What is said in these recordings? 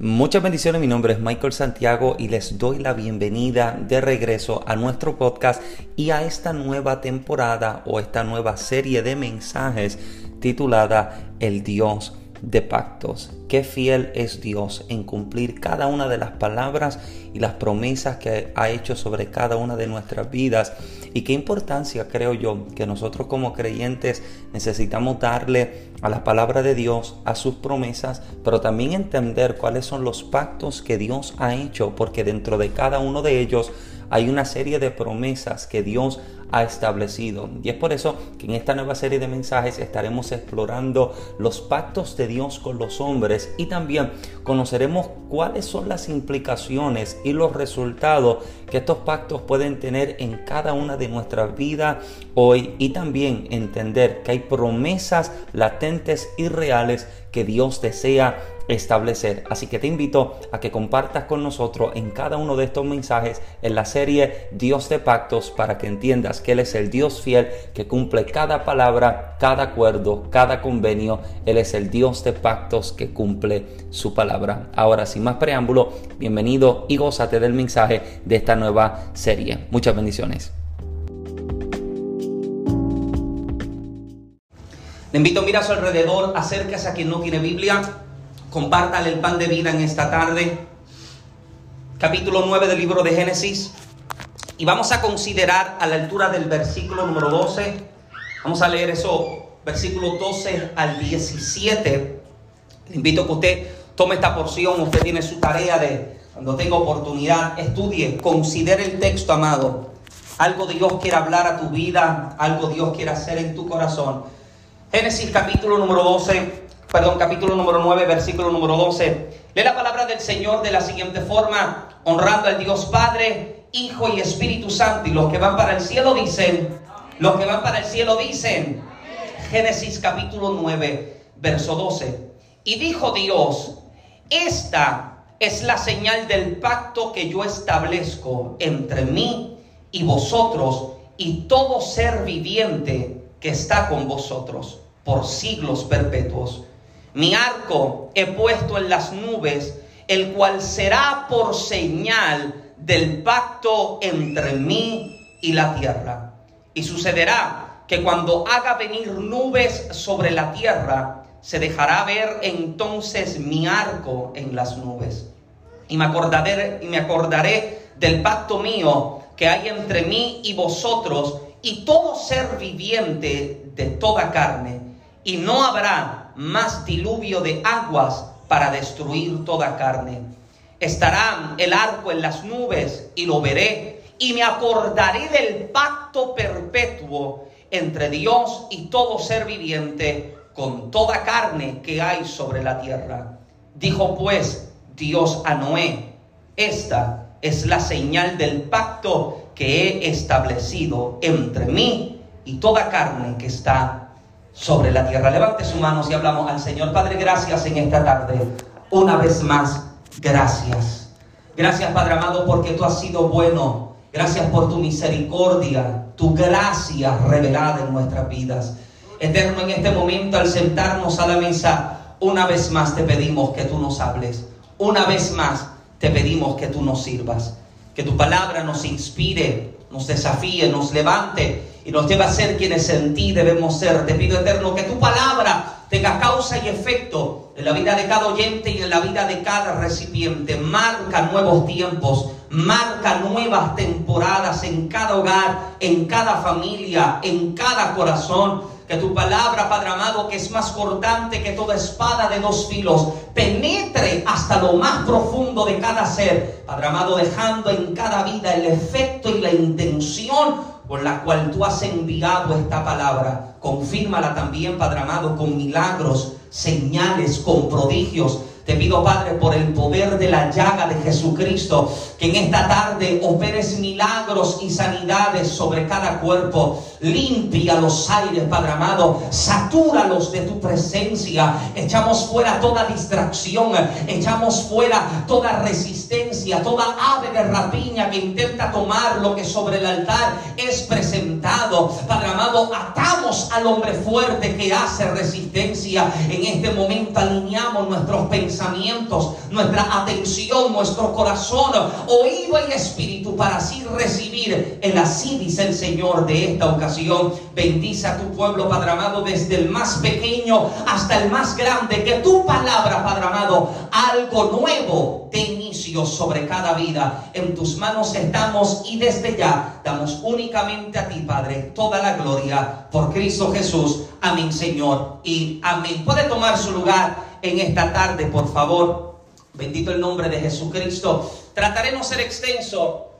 Muchas bendiciones, mi nombre es Michael Santiago y les doy la bienvenida de regreso a nuestro podcast y a esta nueva temporada o esta nueva serie de mensajes titulada El Dios de pactos. Qué fiel es Dios en cumplir cada una de las palabras y las promesas que ha hecho sobre cada una de nuestras vidas. Y qué importancia creo yo que nosotros como creyentes necesitamos darle a la palabra de Dios, a sus promesas, pero también entender cuáles son los pactos que Dios ha hecho, porque dentro de cada uno de ellos hay una serie de promesas que Dios ha establecido. Y es por eso que en esta nueva serie de mensajes estaremos explorando los pactos de Dios con los hombres y también conoceremos cuáles son las implicaciones y los resultados que estos pactos pueden tener en cada una de nuestras vidas hoy y también entender que hay promesas latentes y reales que Dios desea establecer. Así que te invito a que compartas con nosotros en cada uno de estos mensajes en la serie Dios de Pactos para que entiendas que Él es el Dios fiel que cumple cada palabra, cada acuerdo, cada convenio. Él es el Dios de pactos que cumple su palabra. Ahora, sin más preámbulo, bienvenido y gózate del mensaje de esta nueva serie. Muchas bendiciones. Le invito a mirar a su alrededor, acérquese a quien no tiene Biblia Compártale el pan de vida en esta tarde. Capítulo 9 del libro de Génesis. Y vamos a considerar a la altura del versículo número 12. Vamos a leer eso, versículo 12 al 17. Le invito a que usted tome esta porción. Usted tiene su tarea de, cuando tenga oportunidad, estudie, considere el texto, amado. Algo Dios quiere hablar a tu vida, algo Dios quiere hacer en tu corazón. Génesis capítulo número 12 perdón, capítulo número 9, versículo número 12. Lee la palabra del Señor de la siguiente forma, honrando al Dios Padre, Hijo y Espíritu Santo. Y los que van para el cielo dicen, los que van para el cielo dicen, Génesis capítulo 9, verso 12. Y dijo Dios, esta es la señal del pacto que yo establezco entre mí y vosotros y todo ser viviente que está con vosotros por siglos perpetuos. Mi arco he puesto en las nubes, el cual será por señal del pacto entre mí y la tierra. Y sucederá que cuando haga venir nubes sobre la tierra, se dejará ver entonces mi arco en las nubes. Y me acordaré, y me acordaré del pacto mío que hay entre mí y vosotros y todo ser viviente de toda carne. Y no habrá más diluvio de aguas para destruir toda carne. Estará el arco en las nubes y lo veré y me acordaré del pacto perpetuo entre Dios y todo ser viviente con toda carne que hay sobre la tierra. Dijo pues Dios a Noé, esta es la señal del pacto que he establecido entre mí y toda carne que está sobre la tierra. Levante sus manos y hablamos al Señor. Padre, gracias en esta tarde. Una vez más, gracias. Gracias, Padre amado, porque tú has sido bueno. Gracias por tu misericordia, tu gracia revelada en nuestras vidas. Eterno, en este momento, al sentarnos a la mesa, una vez más te pedimos que tú nos hables. Una vez más te pedimos que tú nos sirvas. Que tu palabra nos inspire, nos desafíe, nos levante y nos lleva a ser quienes en ti debemos ser. Te pido, Eterno, que tu palabra tenga causa y efecto en la vida de cada oyente y en la vida de cada recipiente. Marca nuevos tiempos, marca nuevas temporadas en cada hogar, en cada familia, en cada corazón. Que tu palabra, Padre amado, que es más cortante que toda espada de dos filos, penetre hasta lo más profundo de cada ser. Padre amado, dejando en cada vida el efecto y la intención por la cual tú has enviado esta palabra. Confírmala también, Padre amado, con milagros, señales, con prodigios. Te pido, Padre, por el poder de la llaga de Jesucristo, que en esta tarde operes milagros y sanidades sobre cada cuerpo. limpia los aires, Padre amado, satúralos de tu presencia. Echamos fuera toda distracción, echamos fuera toda resistencia, toda ave de rapiña que intenta tomar lo que sobre el altar es presentado. Padre amado, atamos al hombre fuerte que hace resistencia. En este momento alineamos nuestros pensamientos, nuestra atención, nuestro corazón, oído y espíritu para así recibir el así dice el Señor de esta ocasión. Bendice a tu pueblo, Padre amado, desde el más pequeño hasta el más grande. Que tu palabra, Padre amado, algo nuevo de inicio sobre cada vida. En tus manos estamos y desde ya damos únicamente a ti, Padre, toda la gloria por Cristo Jesús. Amén, Señor. Y amén. Puede tomar su lugar en esta tarde, por favor. Bendito el nombre de Jesucristo. Trataré no ser extenso,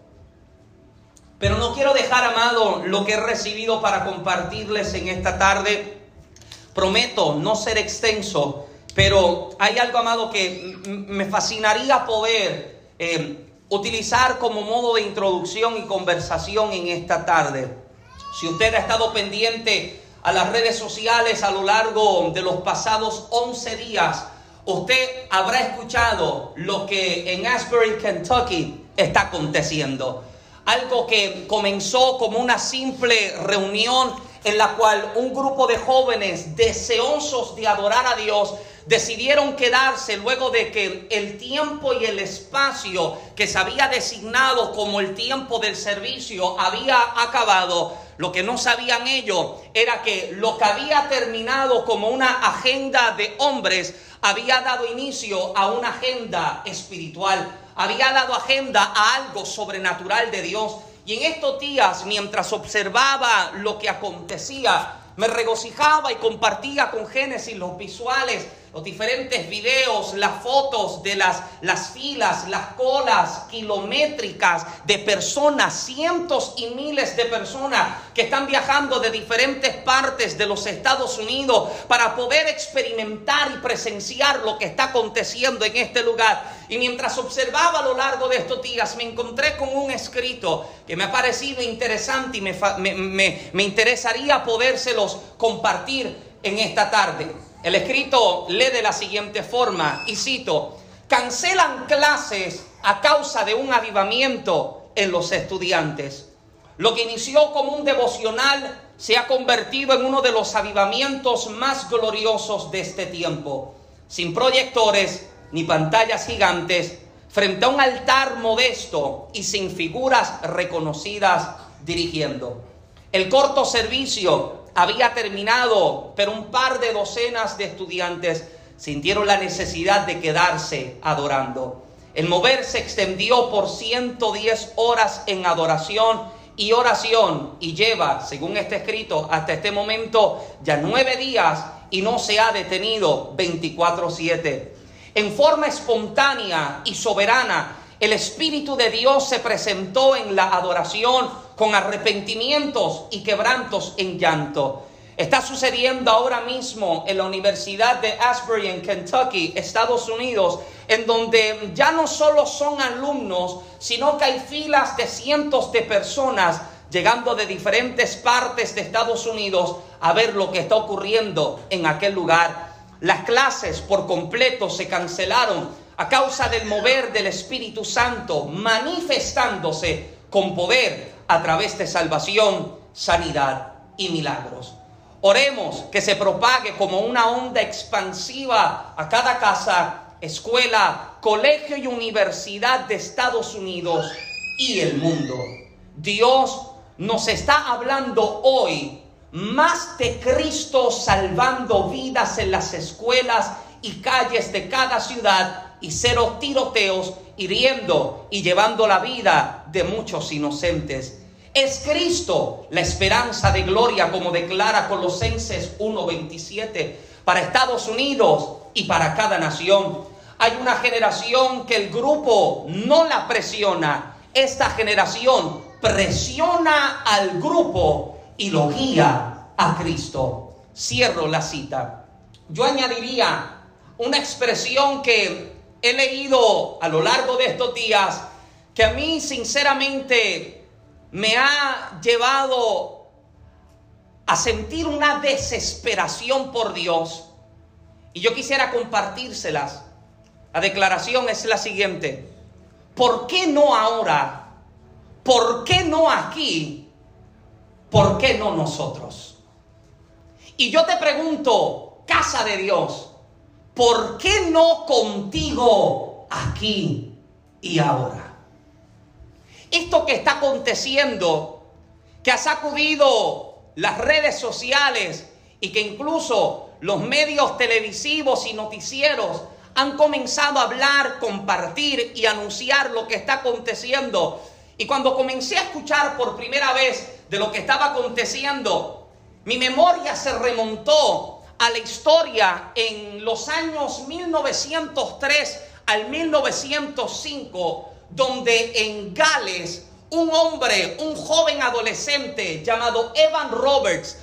pero no quiero dejar, amado, lo que he recibido para compartirles en esta tarde. Prometo no ser extenso, pero hay algo, amado, que me fascinaría poder eh, utilizar como modo de introducción y conversación en esta tarde. Si usted ha estado pendiente a las redes sociales a lo largo de los pasados 11 días, usted habrá escuchado lo que en Asbury, Kentucky está aconteciendo. Algo que comenzó como una simple reunión en la cual un grupo de jóvenes deseosos de adorar a Dios decidieron quedarse luego de que el tiempo y el espacio que se había designado como el tiempo del servicio había acabado. Lo que no sabían ellos era que lo que había terminado como una agenda de hombres había dado inicio a una agenda espiritual, había dado agenda a algo sobrenatural de Dios. Y en estos días, mientras observaba lo que acontecía, me regocijaba y compartía con Génesis los visuales los diferentes videos, las fotos de las, las filas, las colas kilométricas de personas, cientos y miles de personas que están viajando de diferentes partes de los Estados Unidos para poder experimentar y presenciar lo que está aconteciendo en este lugar. Y mientras observaba a lo largo de estos días, me encontré con un escrito que me ha parecido interesante y me, me, me interesaría podérselos compartir en esta tarde. El escrito lee de la siguiente forma, y cito, cancelan clases a causa de un avivamiento en los estudiantes. Lo que inició como un devocional se ha convertido en uno de los avivamientos más gloriosos de este tiempo, sin proyectores ni pantallas gigantes, frente a un altar modesto y sin figuras reconocidas dirigiendo. El corto servicio había terminado, pero un par de docenas de estudiantes sintieron la necesidad de quedarse adorando. El mover se extendió por 110 horas en adoración y oración y lleva, según este escrito, hasta este momento ya nueve días y no se ha detenido 24/7. En forma espontánea y soberana, el Espíritu de Dios se presentó en la adoración con arrepentimientos y quebrantos en llanto. Está sucediendo ahora mismo en la Universidad de Asbury en Kentucky, Estados Unidos, en donde ya no solo son alumnos, sino que hay filas de cientos de personas llegando de diferentes partes de Estados Unidos a ver lo que está ocurriendo en aquel lugar. Las clases por completo se cancelaron a causa del mover del Espíritu Santo manifestándose con poder a través de salvación, sanidad y milagros. Oremos que se propague como una onda expansiva a cada casa, escuela, colegio y universidad de Estados Unidos y el mundo. Dios nos está hablando hoy más de Cristo salvando vidas en las escuelas y calles de cada ciudad y cero tiroteos hiriendo y llevando la vida de muchos inocentes. Es Cristo la esperanza de gloria, como declara Colosenses 1:27, para Estados Unidos y para cada nación. Hay una generación que el grupo no la presiona. Esta generación presiona al grupo y lo guía a Cristo. Cierro la cita. Yo añadiría una expresión que he leído a lo largo de estos días que a mí sinceramente me ha llevado a sentir una desesperación por Dios. Y yo quisiera compartírselas. La declaración es la siguiente. ¿Por qué no ahora? ¿Por qué no aquí? ¿Por qué no nosotros? Y yo te pregunto, casa de Dios, ¿por qué no contigo aquí y ahora? Esto que está aconteciendo, que ha sacudido las redes sociales y que incluso los medios televisivos y noticieros han comenzado a hablar, compartir y anunciar lo que está aconteciendo. Y cuando comencé a escuchar por primera vez de lo que estaba aconteciendo, mi memoria se remontó a la historia en los años 1903 al 1905, donde en Gales un hombre, un joven adolescente llamado Evan Roberts,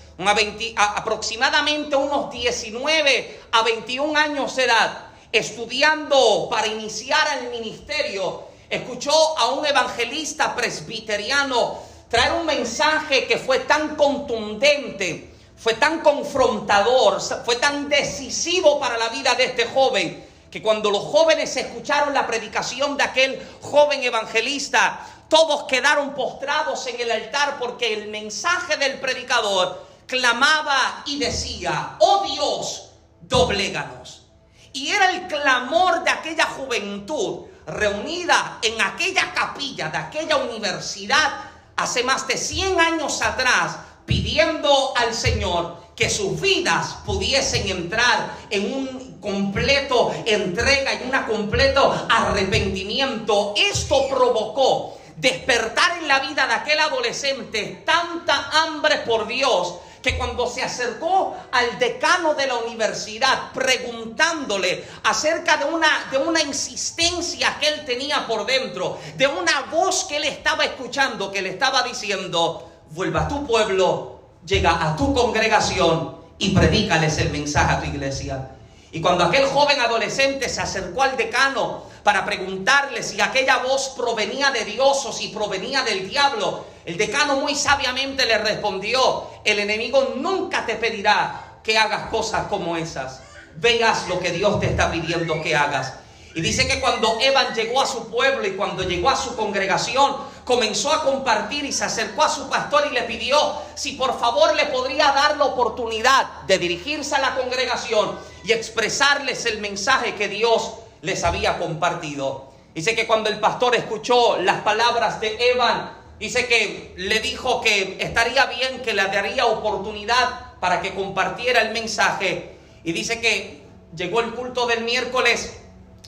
aproximadamente unos 19 a 21 años de edad, estudiando para iniciar el ministerio, escuchó a un evangelista presbiteriano traer un mensaje que fue tan contundente, fue tan confrontador, fue tan decisivo para la vida de este joven, que cuando los jóvenes escucharon la predicación de aquel joven evangelista, todos quedaron postrados en el altar porque el mensaje del predicador clamaba y decía, oh Dios, dobléganos. Y era el clamor de aquella juventud reunida en aquella capilla de aquella universidad hace más de 100 años atrás, pidiendo al Señor que sus vidas pudiesen entrar en un completo entrega, en un completo arrepentimiento. Esto provocó despertar en la vida de aquel adolescente tanta hambre por Dios que cuando se acercó al decano de la universidad preguntándole acerca de una, de una insistencia que él tenía por dentro, de una voz que él estaba escuchando, que le estaba diciendo, vuelva a tu pueblo, llega a tu congregación y predícales el mensaje a tu iglesia. Y cuando aquel joven adolescente se acercó al decano para preguntarle si aquella voz provenía de Dios o si provenía del diablo, el decano muy sabiamente le respondió, el enemigo nunca te pedirá que hagas cosas como esas. Veas lo que Dios te está pidiendo que hagas. Y dice que cuando Evan llegó a su pueblo y cuando llegó a su congregación, comenzó a compartir y se acercó a su pastor y le pidió si por favor le podría dar la oportunidad de dirigirse a la congregación y expresarles el mensaje que Dios les había compartido. Dice que cuando el pastor escuchó las palabras de Evan, Dice que le dijo que estaría bien, que le daría oportunidad para que compartiera el mensaje. Y dice que llegó el culto del miércoles,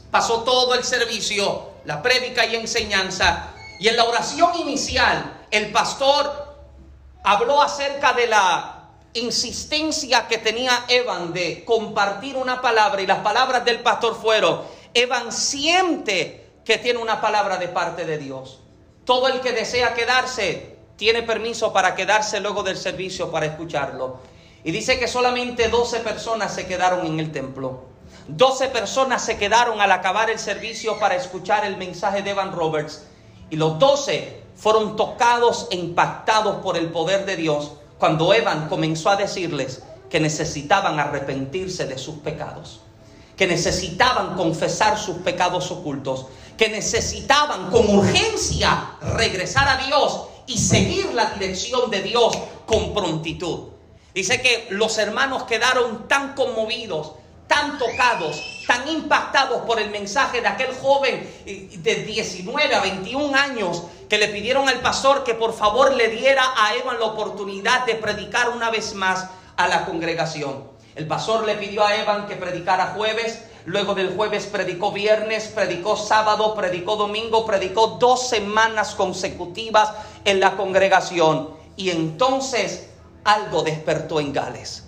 pasó todo el servicio, la prédica y enseñanza. Y en la oración inicial, el pastor habló acerca de la insistencia que tenía Evan de compartir una palabra. Y las palabras del pastor fueron, Evan siente que tiene una palabra de parte de Dios. Todo el que desea quedarse tiene permiso para quedarse luego del servicio para escucharlo. Y dice que solamente 12 personas se quedaron en el templo. 12 personas se quedaron al acabar el servicio para escuchar el mensaje de Evan Roberts. Y los 12 fueron tocados e impactados por el poder de Dios cuando Evan comenzó a decirles que necesitaban arrepentirse de sus pecados, que necesitaban confesar sus pecados ocultos que necesitaban con urgencia regresar a Dios y seguir la dirección de Dios con prontitud. Dice que los hermanos quedaron tan conmovidos, tan tocados, tan impactados por el mensaje de aquel joven eh, de 19 a 21 años que le pidieron al pastor que por favor le diera a Evan la oportunidad de predicar una vez más a la congregación. El pastor le pidió a Evan que predicara jueves, Luego del jueves predicó viernes, predicó sábado, predicó domingo, predicó dos semanas consecutivas en la congregación. Y entonces algo despertó en Gales.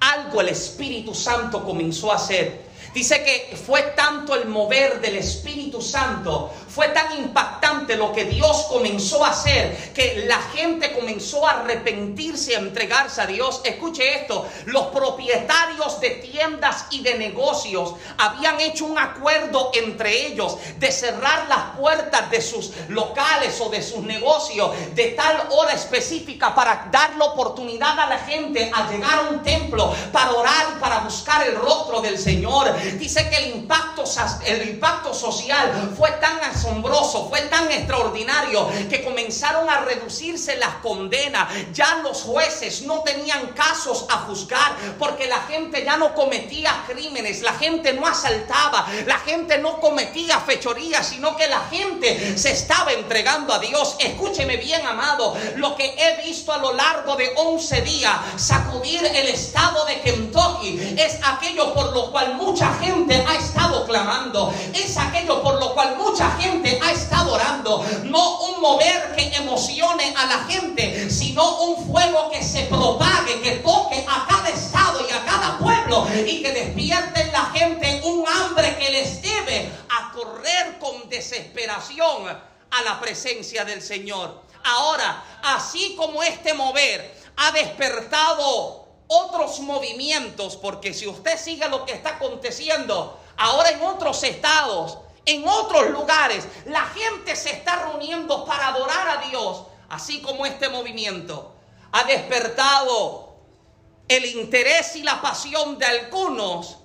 Algo el Espíritu Santo comenzó a hacer Dice que fue tanto el mover del Espíritu Santo, fue tan impactante lo que Dios comenzó a hacer, que la gente comenzó a arrepentirse, a entregarse a Dios. Escuche esto, los propietarios de tiendas y de negocios habían hecho un acuerdo entre ellos de cerrar las puertas de sus locales o de sus negocios de tal hora específica para dar la oportunidad a la gente a llegar a un templo para orar para buscar el rostro del Señor. Dice que el impacto, el impacto social fue tan asombroso, fue tan extraordinario que comenzaron a reducirse las condenas. Ya los jueces no tenían casos a juzgar porque la gente ya no cometía crímenes, la gente no asaltaba, la gente no cometía fechorías, sino que la gente se estaba entregando a Dios. Escúcheme bien, amado, lo que he visto a lo largo de 11 días sacudir el estado de Kentucky es aquello por lo cual mucha gente ha estado clamando, es aquello por lo cual mucha gente ha estado orando, no un mover que emocione a la gente, sino un fuego que se propague, que toque a cada estado y a cada pueblo y que despierte en la gente un hambre que les debe a correr con desesperación a la presencia del Señor. Ahora, así como este mover ha despertado otros movimientos, porque si usted sigue lo que está aconteciendo ahora en otros estados, en otros lugares, la gente se está reuniendo para adorar a Dios, así como este movimiento ha despertado el interés y la pasión de algunos,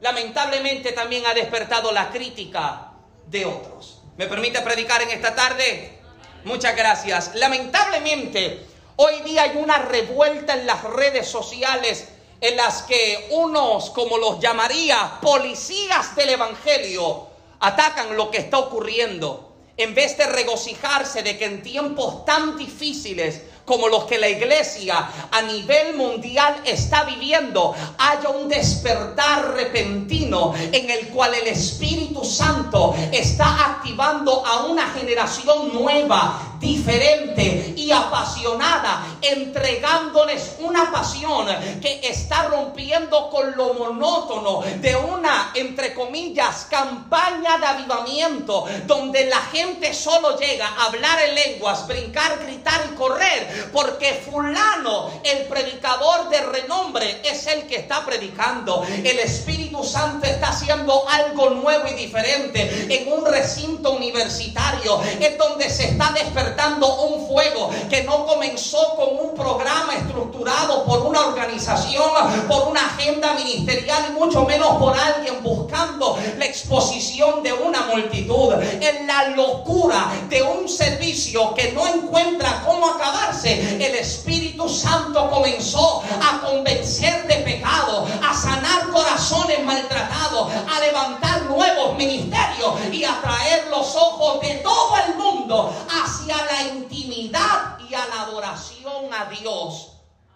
lamentablemente también ha despertado la crítica de otros. ¿Me permite predicar en esta tarde? Muchas gracias. Lamentablemente, hoy día hay una revuelta en las redes sociales en las que unos, como los llamaría, policías del Evangelio, atacan lo que está ocurriendo. En vez de regocijarse de que en tiempos tan difíciles como los que la iglesia a nivel mundial está viviendo, haya un despertar repentino en el cual el Espíritu Santo está activando a una generación nueva, diferente y apasionada, entregándoles una pasión que está rompiendo con lo monótono de una, entre comillas, campaña de avivamiento, donde la gente solo llega a hablar en lenguas, brincar, gritar y correr porque fulano, el predicador de renombre, es el que está predicando. El Espíritu Santo está haciendo algo nuevo y diferente en un recinto universitario, es donde se está despertando un fuego que no comenzó con un programa estructurado por una organización, por una agenda ministerial y mucho menos por alguien buscando la exposición de una multitud. En la locura de un servicio que no encuentra cómo acabarse el Espíritu Santo comenzó a convencer de pecado, a sanar corazones maltratados, a levantar nuevos ministerios y a traer los ojos de todo el mundo hacia la intimidad y a la adoración a Dios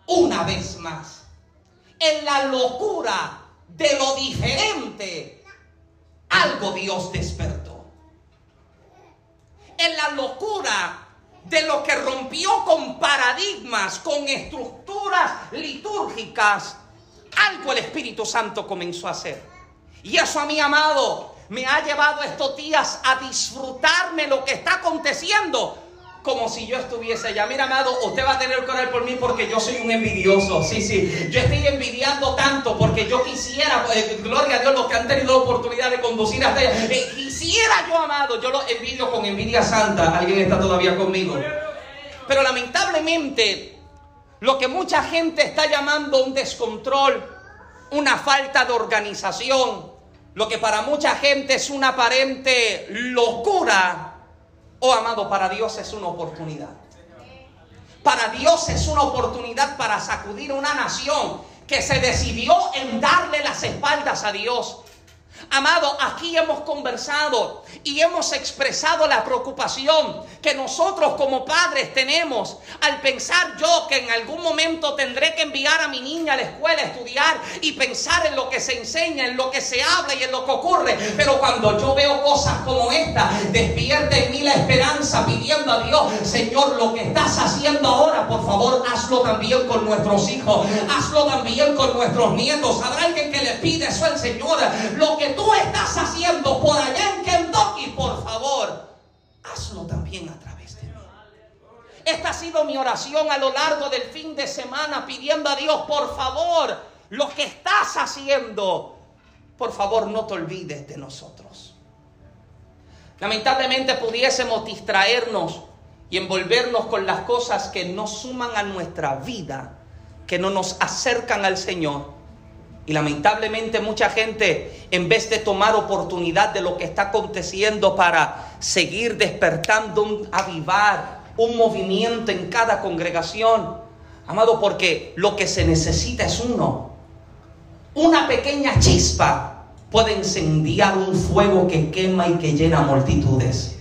una vez más. En la locura de lo diferente, algo Dios despertó. En la locura de lo que rompió con paradigmas, con estructuras litúrgicas, algo el Espíritu Santo comenzó a hacer. Y eso a mi amado me ha llevado estos días a disfrutarme lo que está aconteciendo como si yo estuviese allá. Mira, amado, usted va a tener que orar por mí porque yo soy un envidioso. Sí, sí. Yo estoy envidiando tanto porque yo quisiera, eh, gloria a Dios, los que han tenido la oportunidad de conducir hasta allá. Eh, quisiera yo, amado, yo lo envidio con envidia santa. Alguien está todavía conmigo. Pero lamentablemente, lo que mucha gente está llamando un descontrol, una falta de organización, lo que para mucha gente es una aparente locura, Oh, amado, para Dios es una oportunidad. Para Dios es una oportunidad para sacudir una nación que se decidió en darle las espaldas a Dios Amado, aquí hemos conversado y hemos expresado la preocupación que nosotros como padres tenemos al pensar yo que en algún momento tendré que enviar a mi niña a la escuela a estudiar y pensar en lo que se enseña, en lo que se habla y en lo que ocurre. Pero cuando yo veo cosas como esta, despierta en mí la esperanza pidiendo a Dios, Señor, lo que estás haciendo ahora, por favor, hazlo también con nuestros hijos, hazlo también con nuestros nietos. Habrá alguien que le pide eso al Señor. Lo que estás haciendo por allá en Kentucky, por favor, hazlo también a través de mí. Esta ha sido mi oración a lo largo del fin de semana pidiendo a Dios, por favor, lo que estás haciendo, por favor no te olvides de nosotros. Lamentablemente pudiésemos distraernos y envolvernos con las cosas que no suman a nuestra vida, que no nos acercan al Señor. Y lamentablemente mucha gente, en vez de tomar oportunidad de lo que está aconteciendo para seguir despertando, avivar, un movimiento en cada congregación, amado, porque lo que se necesita es uno. Una pequeña chispa puede incendiar un fuego que quema y que llena multitudes.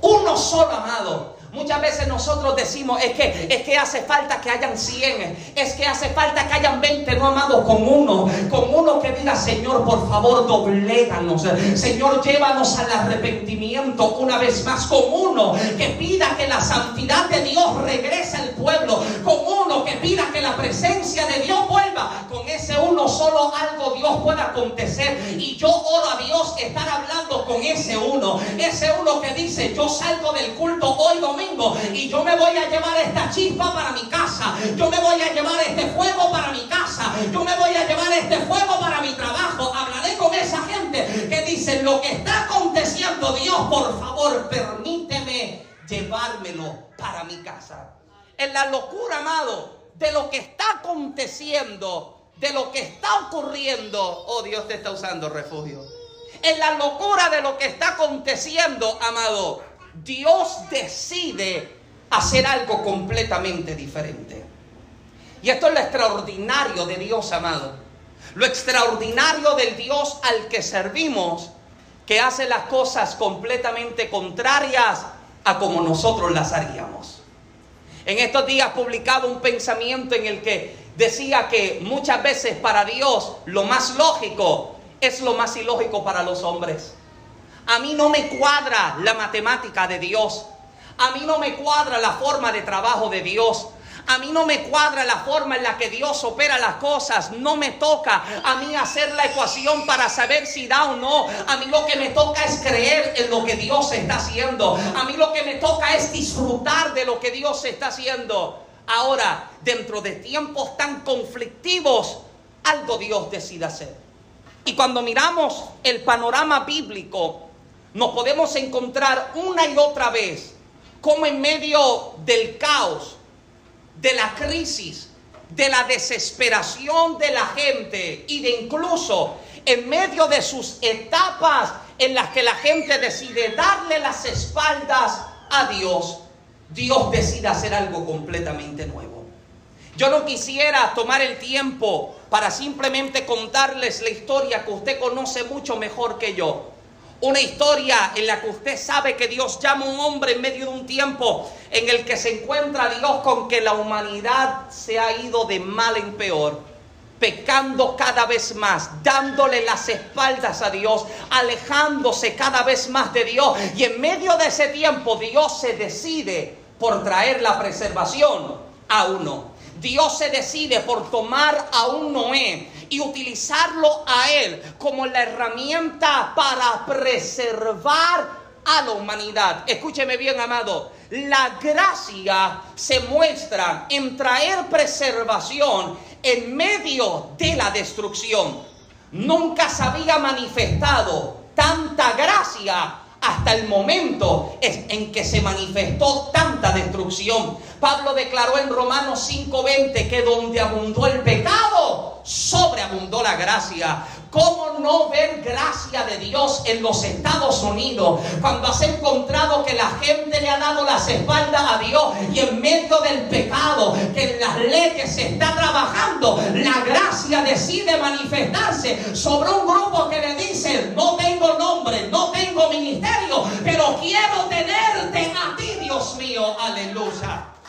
Uno solo, amado, Muchas veces nosotros decimos, es que, es que hace falta que hayan 100, es que hace falta que hayan 20, no amados, con uno, con uno que diga, Señor, por favor, dobléganos. Señor, llévanos al arrepentimiento una vez más, con uno que pida que la santidad de Dios regrese al pueblo, con uno que pida que la presencia de Dios vuelva, con ese uno solo algo Dios pueda acontecer. Y yo oro a Dios estar hablando con ese uno, ese uno que dice, yo salgo del culto hoy domingo y yo me voy a llevar esta chispa para mi casa. Yo me voy a llevar este fuego para mi casa. Yo me voy a llevar este fuego para mi trabajo. Hablaré con esa gente que dice, lo que está aconteciendo, Dios, por favor, permíteme llevármelo para mi casa. En la locura, amado, de lo que está aconteciendo, de lo que está ocurriendo, oh Dios te está usando refugio. En la locura de lo que está aconteciendo, amado, Dios decide hacer algo completamente diferente. Y esto es lo extraordinario de Dios, amado. Lo extraordinario del Dios al que servimos, que hace las cosas completamente contrarias a como nosotros las haríamos. En estos días publicado un pensamiento en el que decía que muchas veces para Dios lo más lógico es lo más ilógico para los hombres. A mí no me cuadra la matemática de Dios. A mí no me cuadra la forma de trabajo de Dios. A mí no me cuadra la forma en la que Dios opera las cosas. No me toca a mí hacer la ecuación para saber si da o no. A mí lo que me toca es creer en lo que Dios está haciendo. A mí lo que me toca es disfrutar de lo que Dios está haciendo. Ahora, dentro de tiempos tan conflictivos, algo Dios decide hacer. Y cuando miramos el panorama bíblico, nos podemos encontrar una y otra vez como en medio del caos, de la crisis, de la desesperación de la gente y de incluso en medio de sus etapas en las que la gente decide darle las espaldas a Dios, Dios decide hacer algo completamente nuevo. Yo no quisiera tomar el tiempo para simplemente contarles la historia que usted conoce mucho mejor que yo. Una historia en la que usted sabe que Dios llama a un hombre en medio de un tiempo en el que se encuentra Dios con que la humanidad se ha ido de mal en peor, pecando cada vez más, dándole las espaldas a Dios, alejándose cada vez más de Dios. Y en medio de ese tiempo Dios se decide por traer la preservación a uno. Dios se decide por tomar a un Noé y utilizarlo a él como la herramienta para preservar a la humanidad. Escúcheme bien, amado. La gracia se muestra en traer preservación en medio de la destrucción. Nunca se había manifestado tanta gracia hasta el momento en que se manifestó tanta destrucción. Pablo declaró en Romanos 5:20 que donde abundó el pecado, sobreabundó la gracia. ¿Cómo no ver gracia de Dios en los Estados Unidos cuando has encontrado que la gente le ha dado las espaldas a Dios y en medio del pecado que en las leyes se está trabajando, la gracia decide manifestarse sobre un grupo que le dice, no tengo nombre, no tengo ministerio, pero quiero tenerte a ti, Dios mío, aleluya.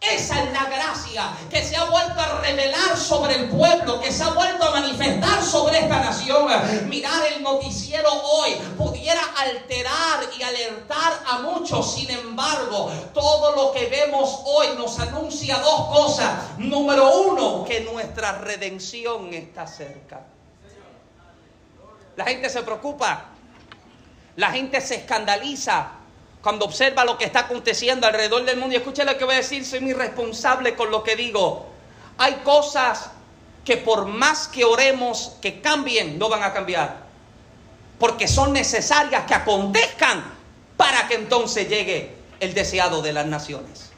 Esa es la gracia que se ha vuelto a revelar sobre el pueblo, que se ha vuelto a manifestar sobre esta nación. Mirar el noticiero hoy pudiera alterar y alertar a muchos. Sin embargo, todo lo que vemos hoy nos anuncia dos cosas. Número uno, que nuestra redención está cerca. La gente se preocupa, la gente se escandaliza cuando observa lo que está aconteciendo alrededor del mundo, y escuche lo que voy a decir, soy muy responsable con lo que digo. Hay cosas que por más que oremos que cambien, no van a cambiar. Porque son necesarias que acontezcan para que entonces llegue el deseado de las naciones.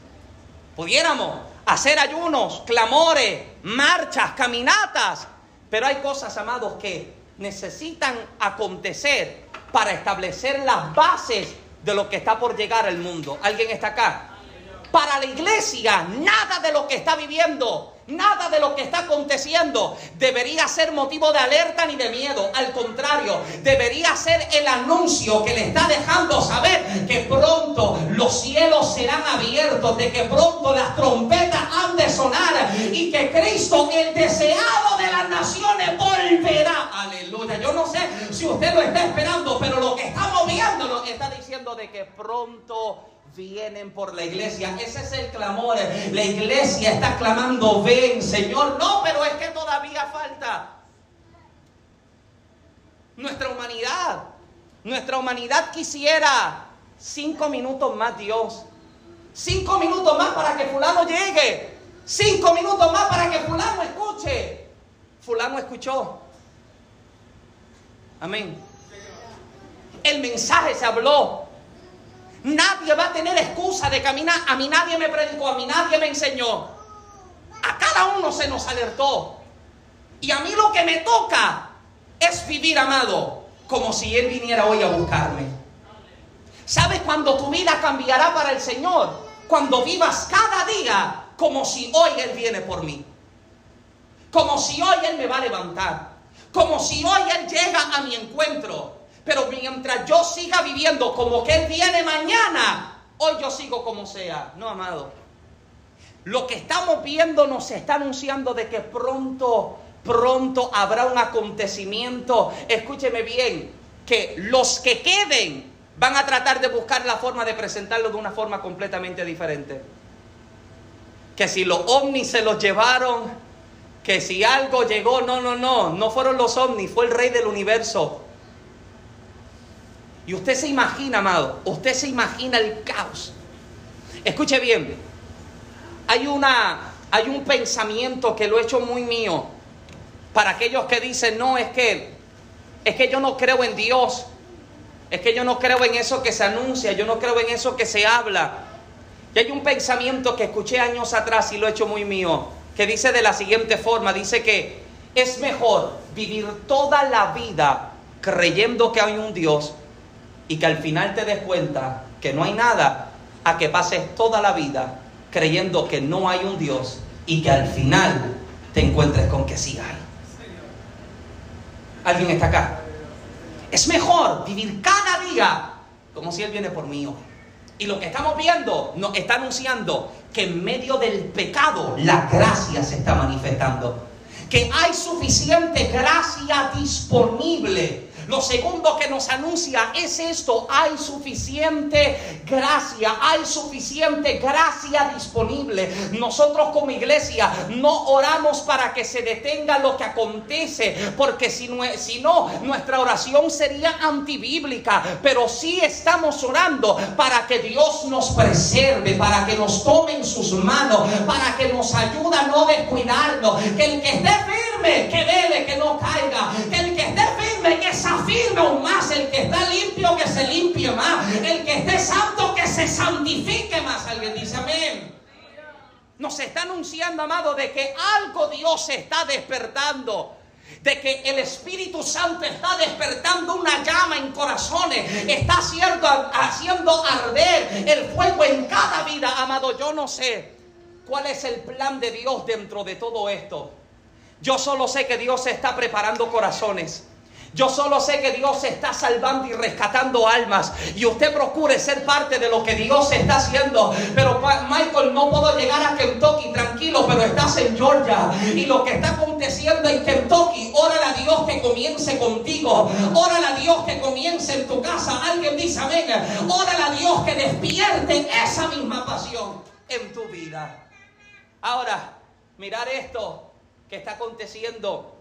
Pudiéramos hacer ayunos, clamores, marchas, caminatas, pero hay cosas, amados, que necesitan acontecer para establecer las bases de lo que está por llegar al mundo. ¿Alguien está acá? Para la iglesia, nada de lo que está viviendo Nada de lo que está aconteciendo debería ser motivo de alerta ni de miedo. Al contrario, debería ser el anuncio que le está dejando saber que pronto los cielos serán abiertos, de que pronto las trompetas han de sonar y que Cristo, el deseado de las naciones, volverá. Aleluya. Yo no sé si usted lo está esperando, pero lo que estamos está diciendo de que pronto vienen por la iglesia. Ese es el clamor. La iglesia está clamando, ven Señor. No, pero es que todavía falta. Nuestra humanidad, nuestra humanidad quisiera cinco minutos más, Dios. Cinco minutos más para que fulano llegue. Cinco minutos más para que fulano escuche. Fulano escuchó. Amén. El mensaje se habló. Nadie va a tener excusa de caminar. A mí nadie me predicó, a mí nadie me enseñó. A cada uno se nos alertó. Y a mí lo que me toca es vivir amado, como si Él viniera hoy a buscarme. ¿Sabes cuando tu vida cambiará para el Señor? Cuando vivas cada día como si hoy Él viene por mí. Como si hoy Él me va a levantar. Como si hoy Él llega a mi encuentro. Pero mientras yo siga viviendo como que Él viene mañana, hoy yo sigo como sea. No, amado. Lo que estamos viendo nos está anunciando de que pronto, pronto habrá un acontecimiento. Escúcheme bien, que los que queden van a tratar de buscar la forma de presentarlo de una forma completamente diferente. Que si los ovnis se los llevaron, que si algo llegó, no, no, no, no fueron los ovnis, fue el rey del universo. Y usted se imagina, amado, usted se imagina el caos. Escuche bien, hay, una, hay un pensamiento que lo he hecho muy mío para aquellos que dicen, no, es que, es que yo no creo en Dios, es que yo no creo en eso que se anuncia, yo no creo en eso que se habla. Y hay un pensamiento que escuché años atrás y lo he hecho muy mío, que dice de la siguiente forma, dice que es mejor vivir toda la vida creyendo que hay un Dios y que al final te des cuenta que no hay nada, a que pases toda la vida creyendo que no hay un Dios y que al final te encuentres con que sí hay. ¿Alguien está acá? Es mejor vivir cada día como si Él viene por mí Y lo que estamos viendo nos está anunciando que en medio del pecado la gracia se está manifestando. Que hay suficiente gracia disponible lo segundo que nos anuncia es esto, hay suficiente gracia, hay suficiente gracia disponible. Nosotros como iglesia no oramos para que se detenga lo que acontece, porque si no, nuestra oración sería antibíblica, pero sí estamos orando para que Dios nos preserve, para que nos tome en sus manos, para que nos ayude a no descuidarnos, que el que esté firme, que vele, que no caiga, que el que esté firme, que se afirme aún más. El que está limpio, que se limpie más. El que esté santo, que se santifique más. Alguien dice amén. Nos está anunciando, amado, de que algo Dios está despertando de que el Espíritu Santo está despertando una llama en corazones, está haciendo, haciendo arder el fuego en cada vida, amado. Yo no sé cuál es el plan de Dios dentro de todo esto. Yo solo sé que Dios está preparando corazones. Yo solo sé que Dios está salvando y rescatando almas. Y usted procure ser parte de lo que Dios está haciendo. Pero Michael, no puedo llegar a Kentucky tranquilo, pero estás en Georgia. Y lo que está aconteciendo en Kentucky, órale a Dios que comience contigo. Órale a Dios que comience en tu casa. Alguien dice amén. Órale a Dios que despierte esa misma pasión en tu vida. Ahora, mirar esto que está aconteciendo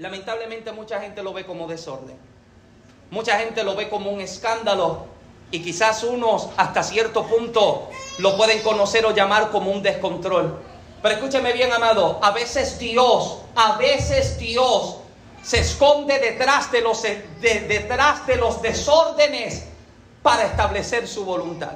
lamentablemente mucha gente lo ve como desorden. Mucha gente lo ve como un escándalo y quizás unos hasta cierto punto lo pueden conocer o llamar como un descontrol. Pero escúcheme bien, amado, a veces Dios, a veces Dios se esconde detrás de los, detrás de los desórdenes para establecer su voluntad.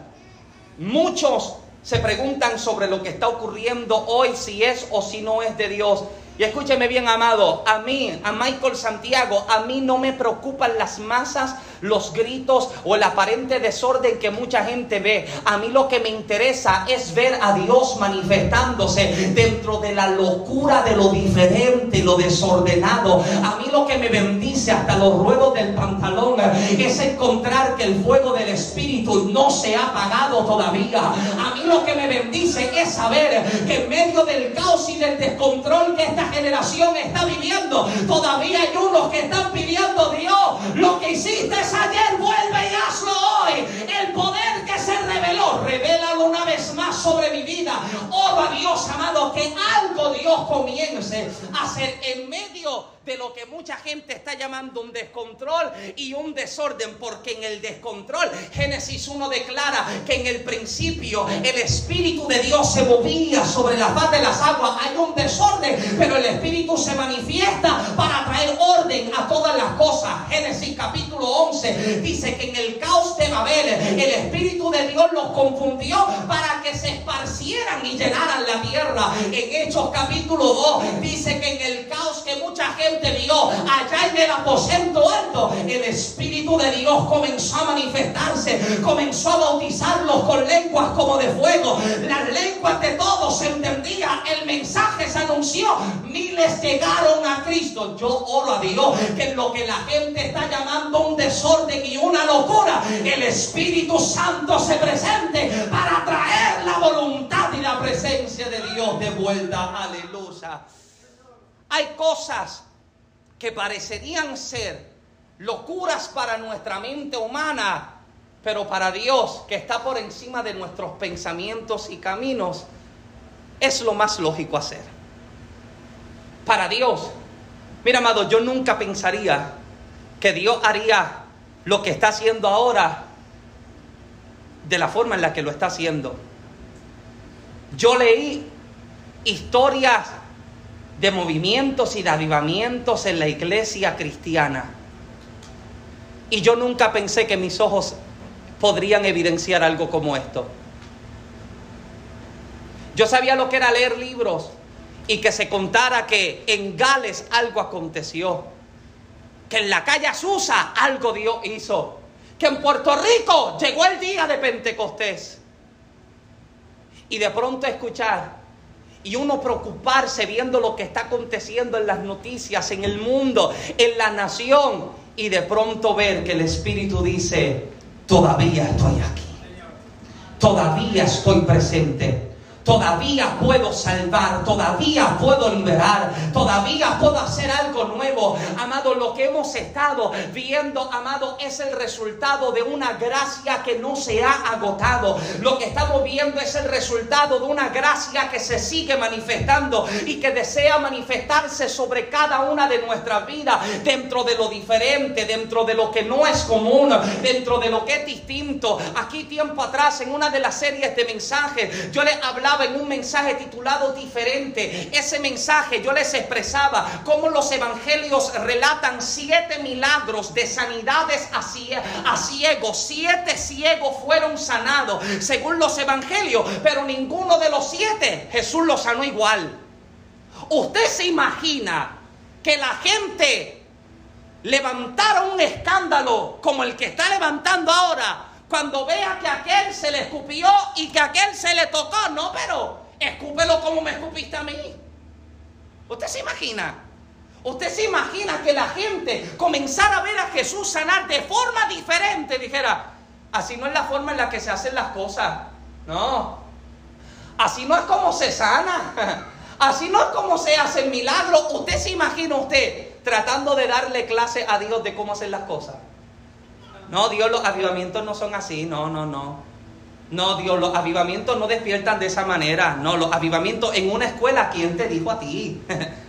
Muchos se preguntan sobre lo que está ocurriendo hoy, si es o si no es de Dios. Y escúcheme bien, amado, a mí, a Michael Santiago, a mí no me preocupan las masas, los gritos o el aparente desorden que mucha gente ve. A mí lo que me interesa es ver a Dios manifestándose dentro de la locura de lo diferente, lo desordenado. A mí lo que me bendice hasta los ruedos del pantalón es encontrar que el fuego del Espíritu no se ha apagado todavía. A mí lo que me bendice es saber que en medio del caos y del descontrol que esta generación está viviendo. Todavía hay unos que están pidiendo, Dios, lo que hiciste ayer, vuelve y hazlo hoy. El poder que se reveló, revélalo una vez más sobre mi vida. Oro a Dios, amado, que algo Dios comience a hacer en medio de lo que mucha gente está llamando un descontrol y un desorden, porque en el descontrol Génesis 1 declara que en el principio el Espíritu de Dios se movía sobre la faz de las aguas, hay un desorden, pero el Espíritu se manifiesta para traer orden a todas las cosas. Génesis capítulo 11 dice que en el caos de Babel el Espíritu de Dios los confundió para que se esparcieran y llenaran la tierra. En Hechos capítulo 2 dice que en el caos que mucha gente vio allá en el aposento alto, el Espíritu de Dios comenzó a manifestarse, comenzó a bautizarlos con lenguas como de fuego. Las lenguas de todos se entendía, el mensaje se anunció, miles llegaron a Cristo. Yo oro a Dios que en lo que la gente está llamando un desorden y una locura, el Espíritu Santo se para traer la voluntad y la presencia de Dios de vuelta. Aleluya. Hay cosas que parecerían ser locuras para nuestra mente humana, pero para Dios, que está por encima de nuestros pensamientos y caminos, es lo más lógico hacer. Para Dios, mira amado, yo nunca pensaría que Dios haría lo que está haciendo ahora de la forma en la que lo está haciendo. Yo leí historias de movimientos y de avivamientos en la iglesia cristiana. Y yo nunca pensé que mis ojos podrían evidenciar algo como esto. Yo sabía lo que era leer libros y que se contara que en Gales algo aconteció, que en la calle Azusa algo Dios hizo, que en Puerto Rico llegó el día de Pentecostés. Y de pronto escuchar y uno preocuparse viendo lo que está aconteciendo en las noticias, en el mundo, en la nación, y de pronto ver que el Espíritu dice, todavía estoy aquí, todavía estoy presente. Todavía puedo salvar, todavía puedo liberar, todavía puedo hacer algo nuevo. Amado, lo que hemos estado viendo, amado, es el resultado de una gracia que no se ha agotado. Lo que estamos viendo es el resultado de una gracia que se sigue manifestando y que desea manifestarse sobre cada una de nuestras vidas, dentro de lo diferente, dentro de lo que no es común, dentro de lo que es distinto. Aquí tiempo atrás, en una de las series de mensajes, yo le hablaba en un mensaje titulado diferente. Ese mensaje yo les expresaba cómo los evangelios relatan siete milagros de sanidades a, ciegos. Siete ciegos fueron sanados según los evangelios, pero ninguno de los siete Jesús los sanó igual. Usted se imagina que la gente levantara un escándalo como el que está levantando ahora cuando vea que aquel se le escupió y que aquel se le tocó. No, pero escúpelo como me escupiste a mí. ¿Usted se imagina? ¿Usted se imagina que la gente comenzara a ver a Jesús sanar de forma diferente? Dijera, así no es la forma en la que se hacen las cosas. No. Así no es como se sana. Así no es como se hacen milagros. ¿Usted se imagina usted tratando de darle clase a Dios de cómo hacer las cosas? No, Dios, los avivamientos no son así, no, no, no. No, Dios, los avivamientos no despiertan de esa manera. No, los avivamientos en una escuela, ¿quién te dijo a ti?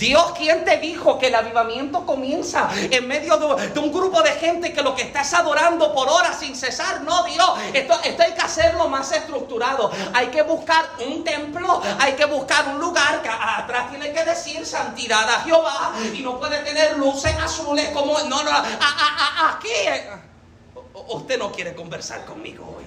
Dios, ¿quién te dijo que el avivamiento comienza en medio de, un grupo de gente que lo que está es adorando por horas sin cesar? No, Dios, esto, esto hay que hacerlo más estructurado. Hay que buscar un templo, hay que buscar un lugar que atrás tiene que decir santidad a Jehová y no puede tener luces azules como... No, no, aquí... Usted no quiere conversar conmigo hoy.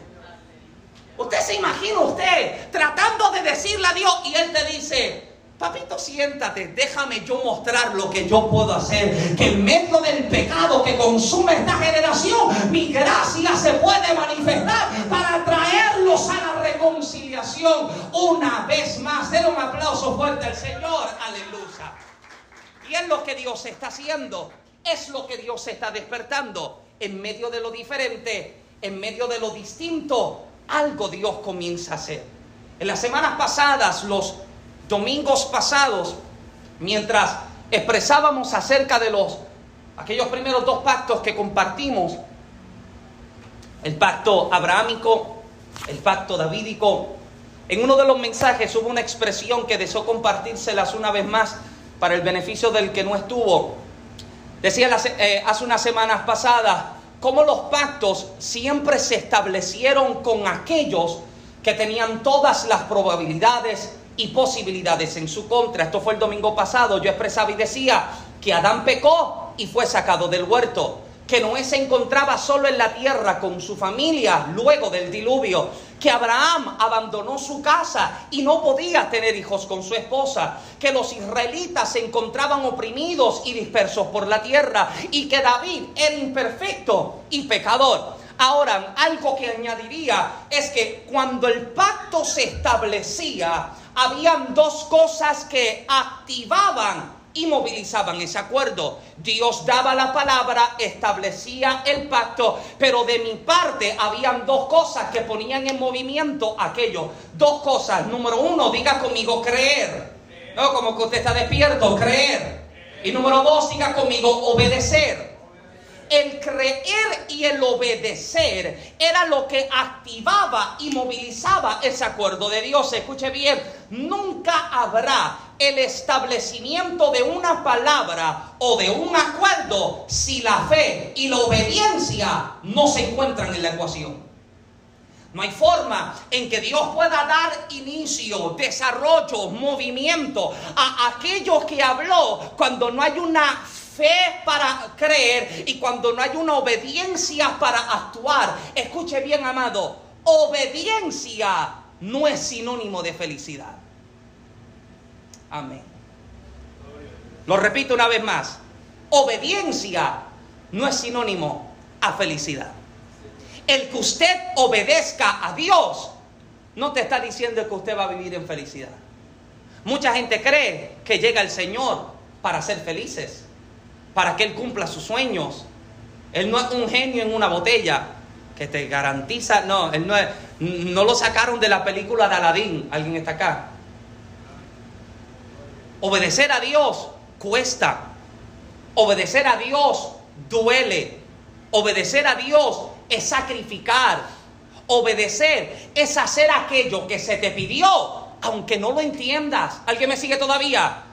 Usted se imagina usted tratando de decirle a Dios y Él te dice, Papito, siéntate, déjame yo mostrar lo que yo puedo hacer. Que en medio del pecado que consume esta generación, mi gracia se puede manifestar para traerlos a la reconciliación una vez más. Den un aplauso fuerte al Señor. Aleluya. Y es lo que Dios está haciendo. Es lo que Dios está despertando. En medio de lo diferente, en medio de lo distinto, algo Dios comienza a hacer. En las semanas pasadas, los domingos pasados, mientras expresábamos acerca de los aquellos primeros dos pactos que compartimos, el pacto abrahámico, el pacto davídico, en uno de los mensajes hubo una expresión que deseo compartírselas una vez más para el beneficio del que no estuvo. Decía eh, hace unas semanas pasadas cómo los pactos siempre se establecieron con aquellos que tenían todas las probabilidades y posibilidades en su contra. Esto fue el domingo pasado. Yo expresaba y decía que Adán pecó y fue sacado del huerto. Que Noé se encontraba solo en la tierra con su familia luego del diluvio. Que Abraham abandonó su casa y no podía tener hijos con su esposa. Que los israelitas se encontraban oprimidos y dispersos por la tierra. Y que David era imperfecto y pecador. Ahora, algo que añadiría es que cuando el pacto se establecía, habían dos cosas que activaban y movilizaban ese acuerdo. Dios daba la palabra, establecía el pacto, pero de mi parte habían dos cosas que ponían en movimiento aquello. Dos cosas. Número uno, diga conmigo creer. No, como que usted está despierto, creer. Y número dos, diga conmigo obedecer el creer y el obedecer era lo que activaba y movilizaba ese acuerdo de Dios. Escuche bien, nunca habrá el establecimiento de una palabra o de un acuerdo si la fe y la obediencia no se encuentran en la ecuación. No hay forma en que Dios pueda dar inicio, desarrollo, movimiento a aquello que habló cuando no hay una fe para creer y cuando no hay una obediencia para actuar. Escuche bien, amado, obediencia no es sinónimo de felicidad. Amén. Lo repito una vez más. Obediencia no es sinónimo a felicidad. El que usted obedezca a Dios no te está diciendo que usted va a vivir en felicidad. Mucha gente cree que llega el Señor para ser felices para que Él cumpla sus sueños. Él no es un genio en una botella que te garantiza, no, Él no es, no lo sacaron de la película de Aladín, alguien está acá. Obedecer a Dios cuesta. Obedecer a Dios duele. Obedecer a Dios es sacrificar. Obedecer es hacer aquello que se te pidió, aunque no lo entiendas. ¿Alguien me sigue todavía?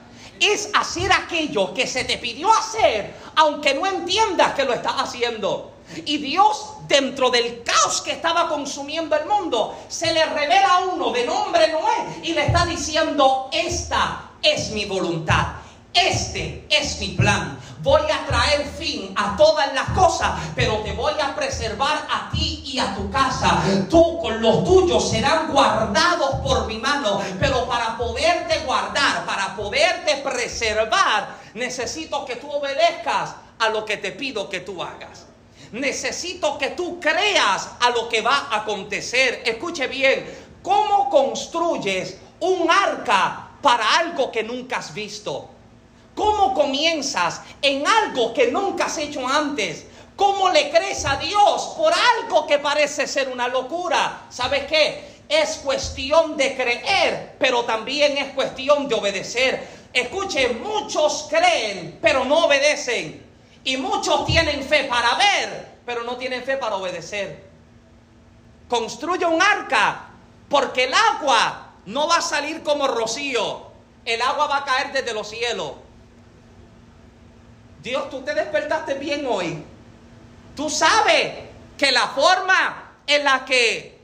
Es hacer aquello que se te pidió hacer, aunque no entiendas que lo estás haciendo. Y Dios, dentro del caos que estaba consumiendo el mundo, se le revela a uno de nombre Noé y le está diciendo, esta es mi voluntad. Este es mi plan. Voy a traer fin a todas las cosas, pero te voy a preservar a ti y a tu casa. Tú con los tuyos serán guardados por mi mano, pero para poderte guardar, para poderte preservar, necesito que tú obedezcas a lo que te pido que tú hagas. Necesito que tú creas a lo que va a acontecer. Escuche bien, ¿cómo construyes un arca para algo que nunca has visto? ¿Cómo comienzas en algo que nunca has hecho antes? ¿Cómo le crees a Dios por algo que parece ser una locura? ¿Sabes qué? Es cuestión de creer, pero también es cuestión de obedecer. Escuche, muchos creen, pero no obedecen. Y muchos tienen fe para ver, pero no tienen fe para obedecer. Construye un arca, porque el agua no va a salir como rocío. El agua va a caer desde los cielos Dios, tú te despertaste bien hoy. Tú sabes que la forma en la que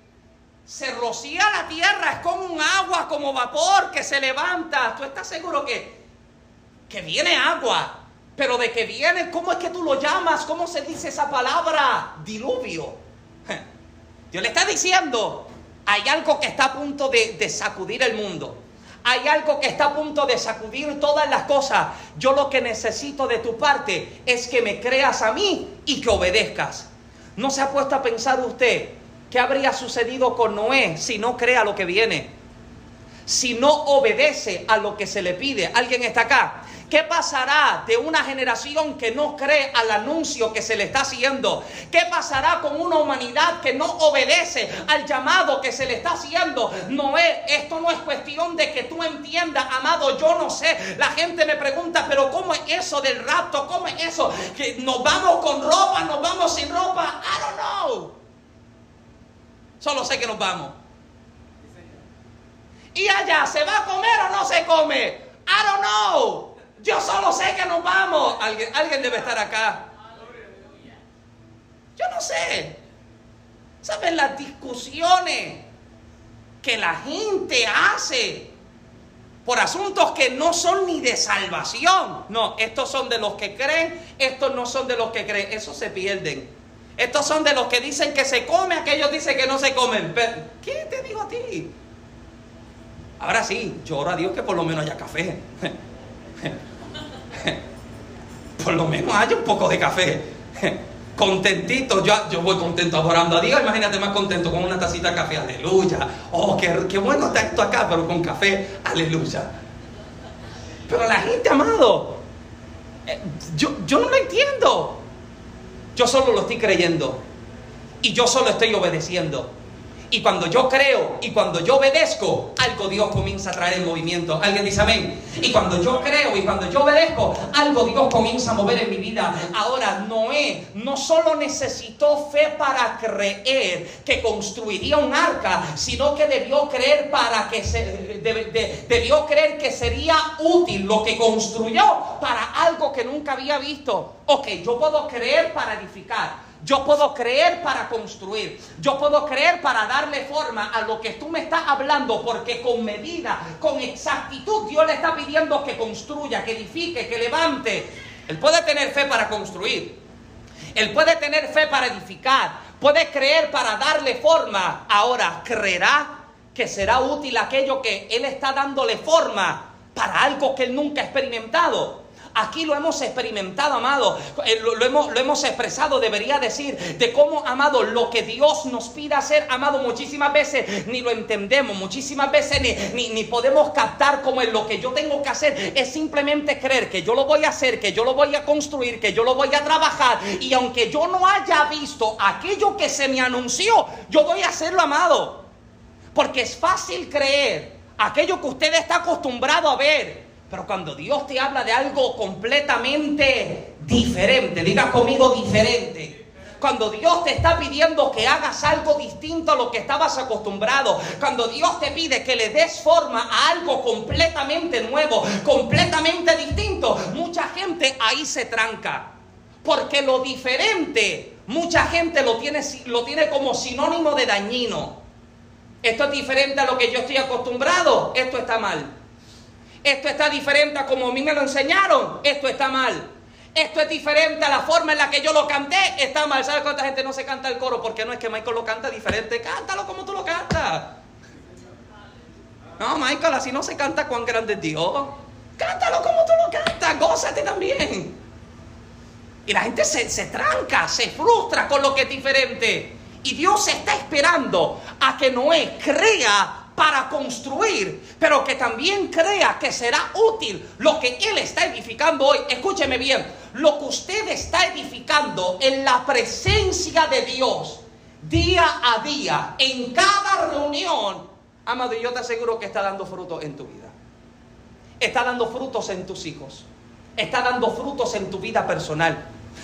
se rocía la tierra es como un agua, como vapor que se levanta. ¿Tú estás seguro que, que viene agua? Pero de que viene, ¿cómo es que tú lo llamas? ¿Cómo se dice esa palabra? Diluvio. Dios le está diciendo, hay algo que está a punto de, de sacudir el mundo. Hay algo que está a punto de sacudir todas las cosas. Yo lo que necesito de tu parte es que me creas a mí y que obedezcas. ¿No se ha puesto a pensar usted qué habría sucedido con Noé si no crea lo que viene? Si no obedece a lo que se le pide. ¿Alguien está acá? ¿Qué pasará de una generación que no cree al anuncio que se le está haciendo? ¿Qué pasará con una humanidad que no obedece al llamado que se le está haciendo? Noé, esto no es cuestión de que tú entiendas, amado, yo no sé. La gente me pregunta, pero ¿cómo es eso del rapto? ¿Cómo es eso? Que nos vamos con ropa, nos vamos sin ropa. I don't know. Solo sé que nos vamos. Y allá, ¿se va a comer o no se come? I don't know. Yo solo sé que nos vamos. Alguien, alguien debe estar acá. Yo no sé. ¿Saben las discusiones que la gente hace por asuntos que no son ni de salvación? No, estos son de los que creen, estos no son de los que creen. Esos se pierden. Estos son de los que dicen que se come, aquellos dicen que no se comen. ¿Qué te digo a ti? Ahora sí, yo a Dios que por lo menos haya café. Por lo menos haya un poco de café. Contentito, yo, yo voy contento adorando a Dios. Imagínate más contento con una tacita de café, aleluya. Oh, qué, qué bueno está esto acá, pero con café, aleluya. Pero la gente, amado, eh, yo, yo no lo entiendo. Yo solo lo estoy creyendo. Y yo solo estoy obedeciendo. Y cuando yo creo y cuando yo obedezco, algo Dios comienza a traer en movimiento. Alguien dice amén. Y cuando yo creo y cuando yo obedezco, algo Dios comienza a mover en mi vida. Ahora, Noé no solo necesitó fe para creer que construiría un arca, sino que debió creer para que se, debió creer que sería útil lo que construyó para algo que nunca había visto. Ok, yo puedo creer para edificar. Yo puedo creer para construir. Yo puedo creer para darle forma a lo que tú me estás hablando, porque con medida, con exactitud, Dios le está pidiendo que construya, que edifique, que levante. Él puede tener fe para construir. Él puede tener fe para edificar. Puede creer para darle forma. Ahora, ¿creerá que será útil aquello que Él está dándole forma para algo que Él nunca ha experimentado? Aquí lo hemos experimentado, amado. Eh, lo, hemos, lo hemos expresado, debería decir, de cómo, amado, lo que Dios nos pide hacer, amado, muchísimas veces ni lo entendemos, muchísimas veces ni, ni, podemos captar como es lo que yo tengo que hacer. Es simplemente creer que yo lo voy a hacer, que yo lo voy a construir, que yo lo voy a trabajar. Y aunque yo no haya visto aquello que se me anunció, yo voy a hacerlo, amado. Porque es fácil creer aquello que usted está acostumbrado a ver pero cuando Dios te habla de algo completamente diferente, diga conmigo diferente. Cuando Dios te está pidiendo que hagas algo distinto a lo que estabas acostumbrado. Cuando Dios te pide que le des forma a algo completamente nuevo, completamente distinto. Mucha gente ahí se tranca. Porque lo diferente, mucha gente lo tiene, lo tiene como sinónimo de dañino. Esto es diferente a lo que yo estoy acostumbrado. Esto está mal. Esto está diferente a como a mí me lo enseñaron. Esto está mal. Esto es diferente a la forma en la que yo lo canté. Está mal. ¿Sabes cuánta gente no se canta el coro? Porque no es que Michael lo canta diferente. Cántalo como tú lo cantas. No, Michael, así no se canta cuán grande es Dios. Cántalo como tú lo cantas. Gózate también. Y la gente se, se tranca, se frustra con lo que es diferente. Y Dios está esperando a que Noé crea para construir, pero que también crea que será útil lo que Él está edificando hoy. Escúcheme bien, lo que usted está edificando en la presencia de Dios, día a día, en cada reunión, amado, yo te aseguro que está dando frutos en tu vida. Está dando frutos en tus hijos. Está dando frutos en tu vida personal.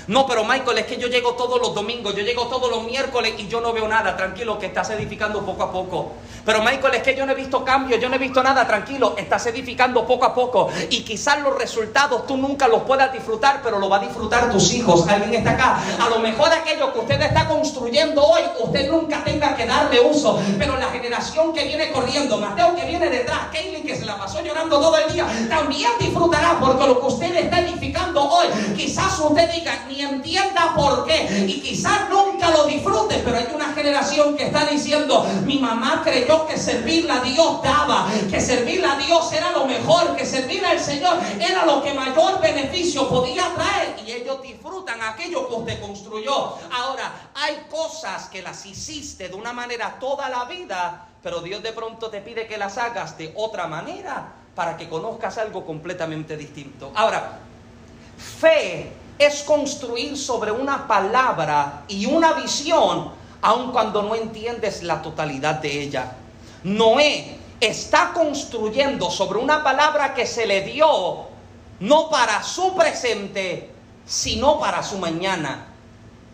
No, pero Michael, es que yo llego todos los domingos, yo llego todos los miércoles y yo no veo nada. Tranquilo, que estás edificando poco a poco. Pero Michael, es que yo no he visto cambio, yo no he visto nada. Tranquilo, estás edificando poco a poco. Y quizás los resultados tú nunca los puedas disfrutar, pero lo va a disfrutar tus hijos. Alguien está acá. A lo mejor aquello que usted está construyendo hoy, usted nunca tenga que darle uso. Pero la generación que viene corriendo, Mateo que viene detrás, Kaylin que se la pasó llorando todo el día, también disfrutará porque lo que usted está edificando hoy, quizás usted diga, ni entienda por qué. Y quizás nunca lo disfrute, pero hay una generación que está diciendo, mi mamá creyó que servirle a Dios daba, que servirle a Dios era lo mejor, que servirle al Señor era lo que mayor beneficio podía traer. Y ellos disfrutan aquello que usted construyó. Ahora, hay cosas que las hiciste de una manera toda la vida, pero Dios de pronto te pide que las hagas de otra manera para que conozcas algo completamente distinto. Ahora, fe es construir sobre una palabra y una visión, aun cuando no entiendes la totalidad de ella. Noé está construyendo sobre una palabra que se le dio no para su presente, sino para su mañana.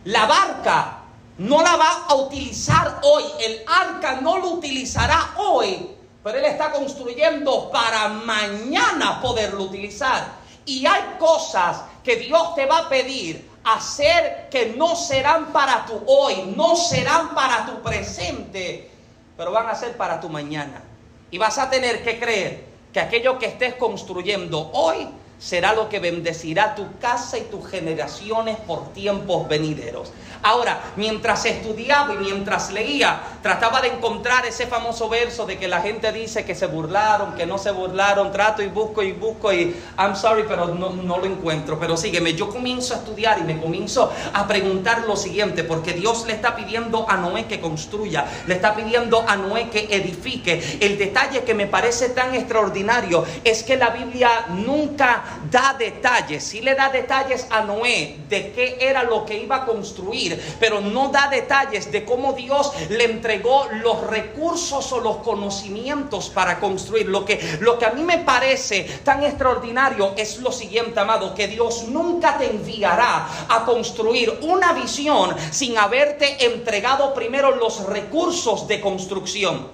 La barca no la va a utilizar hoy, el arca no lo utilizará hoy, pero él está construyendo para mañana poderlo utilizar. Y hay cosas que Dios te va a pedir hacer que no serán para tu hoy, no serán para tu presente, pero van a ser para tu mañana. Y vas a tener que creer que aquello que estés construyendo hoy será lo que bendecirá tu casa y tus generaciones por tiempos venideros. Ahora, mientras estudiaba y mientras leía, trataba de encontrar ese famoso verso de que la gente dice que se burlaron, que no se burlaron, trato y busco y busco y I'm sorry, pero no, no lo encuentro. Pero sígueme, yo comienzo a estudiar y me comienzo a preguntar lo siguiente, porque Dios le está pidiendo a Noé que construya, le está pidiendo a Noé que edifique. El detalle que me parece tan extraordinario es que la Biblia nunca da detalles, sí le da detalles a Noé de qué era lo que iba a construir, pero no da detalles de cómo Dios le entregó los recursos o los conocimientos para construir. Lo que, lo que a mí me parece tan extraordinario es lo siguiente, amado, que Dios nunca te enviará a construir una visión sin haberte entregado primero los recursos de construcción.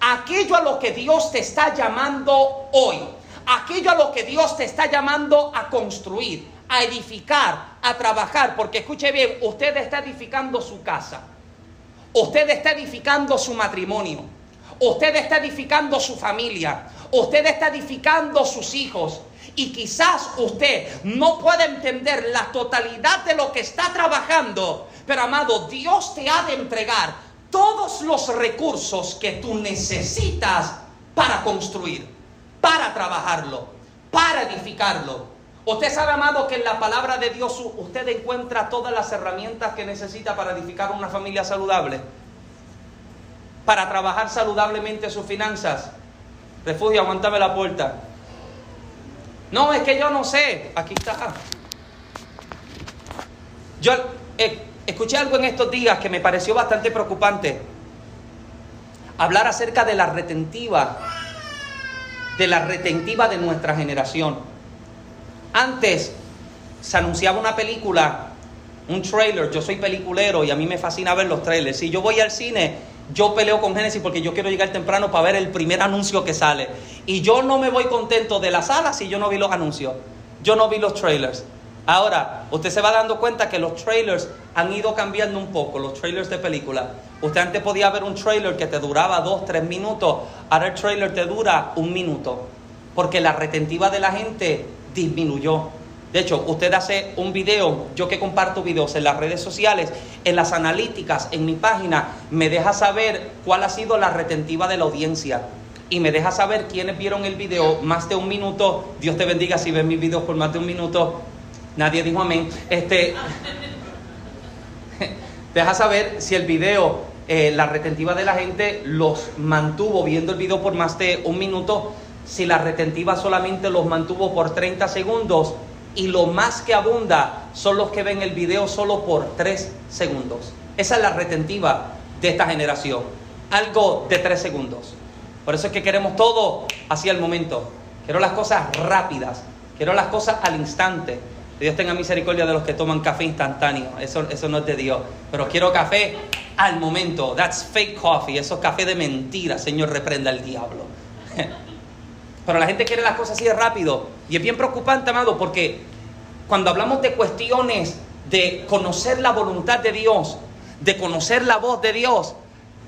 Aquello a lo que Dios te está llamando hoy aquello a lo que Dios te está llamando a construir, a edificar, a trabajar. Porque escuche bien, usted está edificando su casa, usted está edificando su matrimonio, usted está edificando su familia, usted está edificando sus hijos. Y quizás usted no pueda entender la totalidad de lo que está trabajando, pero amado, Dios te ha de entregar todos los recursos que tú necesitas para construir para trabajarlo, para edificarlo. Usted sabe, amado, que en la palabra de Dios usted encuentra todas las herramientas que necesita para edificar una familia saludable, para trabajar saludablemente sus finanzas. Refugio, aguántame la puerta. No, es que yo no sé. Aquí está. Yo eh, escuché algo en estos días que me pareció bastante preocupante. Hablar acerca de la retentiva de la retentiva de nuestra generación. Antes se anunciaba una película, un trailer, yo soy peliculero y a mí me fascina ver los trailers. Si yo voy al cine, yo peleo con Genesis porque yo quiero llegar temprano para ver el primer anuncio que sale. Y yo no me voy contento de la sala si yo no vi los anuncios. Yo no vi los trailers. Ahora, usted se va dando cuenta que los trailers han ido cambiando un poco, los trailers de película. Usted antes podía ver un trailer que te duraba dos, tres minutos, ahora el trailer te dura un minuto, porque la retentiva de la gente disminuyó. De hecho, usted hace un video, yo que comparto videos en las redes sociales, en las analíticas, en mi página, me deja saber cuál ha sido la retentiva de la audiencia y me deja saber quiénes vieron el video más de un minuto. Dios te bendiga si ven mis videos por más de un minuto. Nadie dijo amén. Este, deja saber si el video, eh, la retentiva de la gente los mantuvo viendo el video por más de un minuto, si la retentiva solamente los mantuvo por 30 segundos y lo más que abunda son los que ven el video solo por 3 segundos. Esa es la retentiva de esta generación. Algo de 3 segundos. Por eso es que queremos todo hacia el momento. Quiero las cosas rápidas. Quiero las cosas al instante. Dios tenga misericordia de los que toman café instantáneo. Eso, eso no es de Dios. Pero quiero café al momento. That's fake coffee. Eso es café de mentira. Señor, reprenda al diablo. Pero la gente quiere las cosas así de rápido. Y es bien preocupante, amado, porque cuando hablamos de cuestiones de conocer la voluntad de Dios, de conocer la voz de Dios,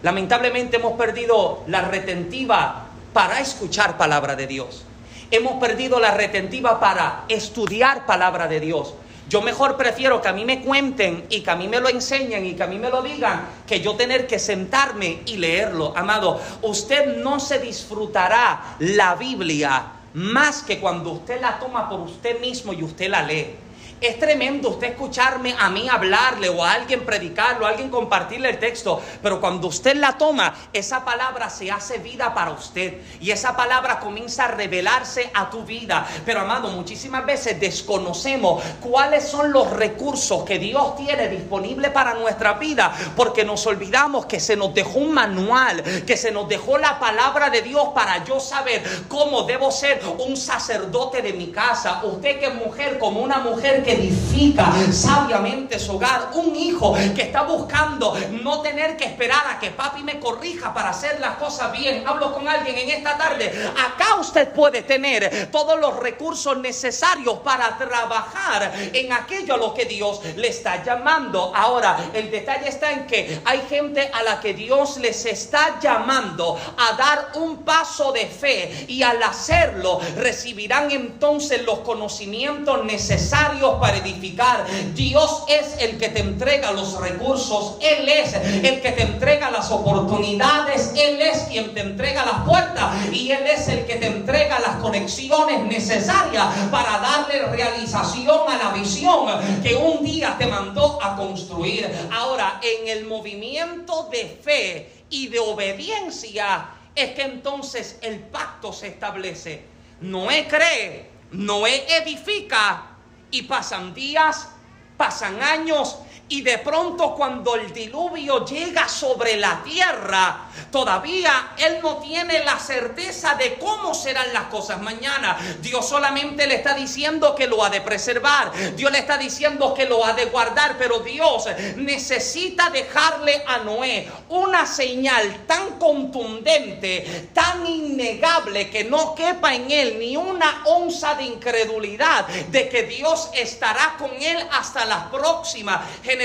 lamentablemente hemos perdido la retentiva para escuchar palabra de Dios. Hemos perdido la retentiva para estudiar palabra de Dios. Yo mejor prefiero que a mí me cuenten y que a mí me lo enseñen y que a mí me lo digan que yo tener que sentarme y leerlo. Amado, usted no se disfrutará la Biblia más que cuando usted la toma por usted mismo y usted la lee. Es tremendo usted escucharme a mí hablarle o a alguien predicarlo, a alguien compartirle el texto, pero cuando usted la toma, esa palabra se hace vida para usted y esa palabra comienza a revelarse a tu vida. Pero amado, muchísimas veces desconocemos cuáles son los recursos que Dios tiene disponible para nuestra vida porque nos olvidamos que se nos dejó un manual, que se nos dejó la palabra de Dios para yo saber cómo debo ser un sacerdote de mi casa. Usted que mujer, como una mujer que edifica sabiamente su hogar. Un hijo que está buscando no tener que esperar a que papi me corrija para hacer las cosas bien. Hablo con alguien en esta tarde. Acá usted puede tener todos los recursos necesarios para trabajar en aquello a lo que Dios le está llamando. Ahora, el detalle está en que hay gente a la que Dios les está llamando a dar un paso de fe y al hacerlo recibirán entonces los conocimientos necesarios para edificar. Dios es el que te entrega los recursos. Él es el que te entrega las oportunidades. Él es quien te entrega las puertas. Y Él es el que te entrega las conexiones necesarias para darle realización a la visión que un día te mandó a construir. Ahora, en el movimiento de fe y de obediencia es que entonces el pacto se establece. Noé cree, Noé edifica y pasan días, pasan años y de pronto cuando el diluvio llega sobre la tierra, todavía él no tiene la certeza de cómo serán las cosas mañana. Dios solamente le está diciendo que lo ha de preservar. Dios le está diciendo que lo ha de guardar. Pero Dios necesita dejarle a Noé una señal tan contundente, tan innegable, que no quepa en él ni una onza de incredulidad de que Dios estará con él hasta la próxima generación